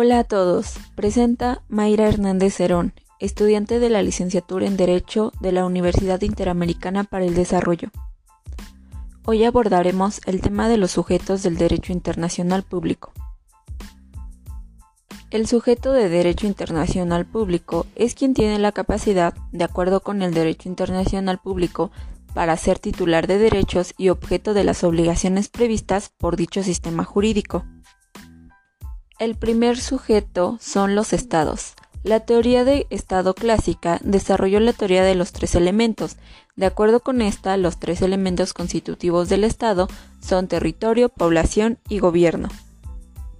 Hola a todos, presenta Mayra Hernández Cerón, estudiante de la licenciatura en Derecho de la Universidad Interamericana para el Desarrollo. Hoy abordaremos el tema de los sujetos del derecho internacional público. El sujeto de derecho internacional público es quien tiene la capacidad, de acuerdo con el derecho internacional público, para ser titular de derechos y objeto de las obligaciones previstas por dicho sistema jurídico. El primer sujeto son los estados. La teoría de estado clásica desarrolló la teoría de los tres elementos. De acuerdo con esta, los tres elementos constitutivos del estado son territorio, población y gobierno.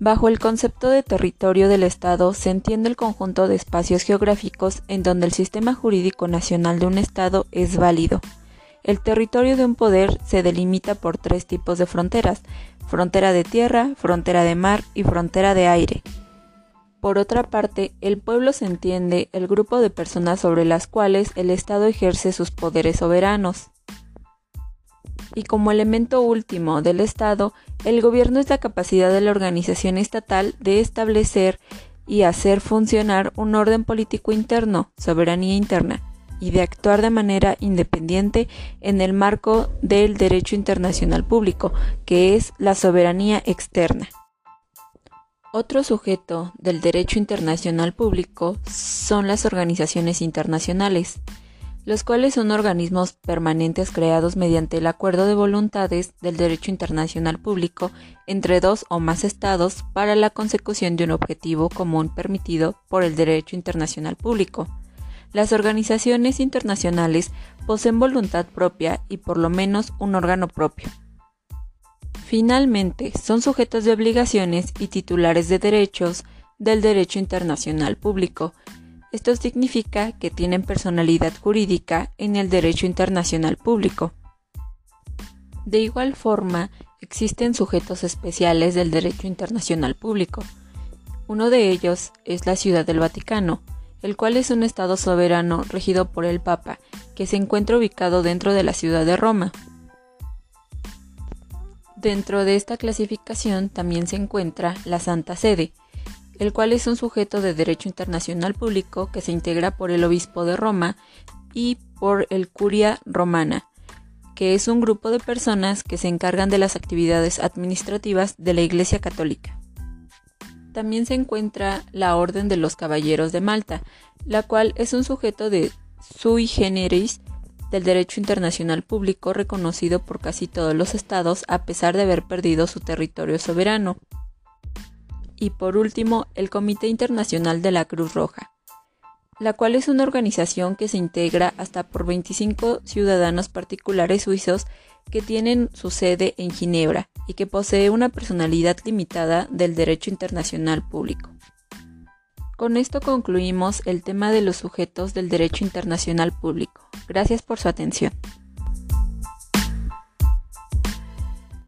Bajo el concepto de territorio del Estado se entiende el conjunto de espacios geográficos en donde el sistema jurídico nacional de un Estado es válido. El territorio de un poder se delimita por tres tipos de fronteras, frontera de tierra, frontera de mar y frontera de aire. Por otra parte, el pueblo se entiende el grupo de personas sobre las cuales el Estado ejerce sus poderes soberanos. Y como elemento último del Estado, el gobierno es la capacidad de la organización estatal de establecer y hacer funcionar un orden político interno, soberanía interna, y de actuar de manera independiente en el marco del derecho internacional público, que es la soberanía externa. Otro sujeto del derecho internacional público son las organizaciones internacionales, los cuales son organismos permanentes creados mediante el acuerdo de voluntades del derecho internacional público entre dos o más estados para la consecución de un objetivo común permitido por el derecho internacional público. Las organizaciones internacionales poseen voluntad propia y por lo menos un órgano propio. Finalmente, son sujetos de obligaciones y titulares de derechos del derecho internacional público. Esto significa que tienen personalidad jurídica en el derecho internacional público. De igual forma, existen sujetos especiales del derecho internacional público. Uno de ellos es la Ciudad del Vaticano, el cual es un Estado soberano regido por el Papa, que se encuentra ubicado dentro de la ciudad de Roma. Dentro de esta clasificación también se encuentra la Santa Sede, el cual es un sujeto de derecho internacional público que se integra por el Obispo de Roma y por el Curia Romana, que es un grupo de personas que se encargan de las actividades administrativas de la Iglesia Católica. También se encuentra la Orden de los Caballeros de Malta, la cual es un sujeto de sui generis del derecho internacional público reconocido por casi todos los estados a pesar de haber perdido su territorio soberano. Y por último, el Comité Internacional de la Cruz Roja, la cual es una organización que se integra hasta por 25 ciudadanos particulares suizos que tienen su sede en Ginebra y que posee una personalidad limitada del derecho internacional público. Con esto concluimos el tema de los sujetos del derecho internacional público. Gracias por su atención.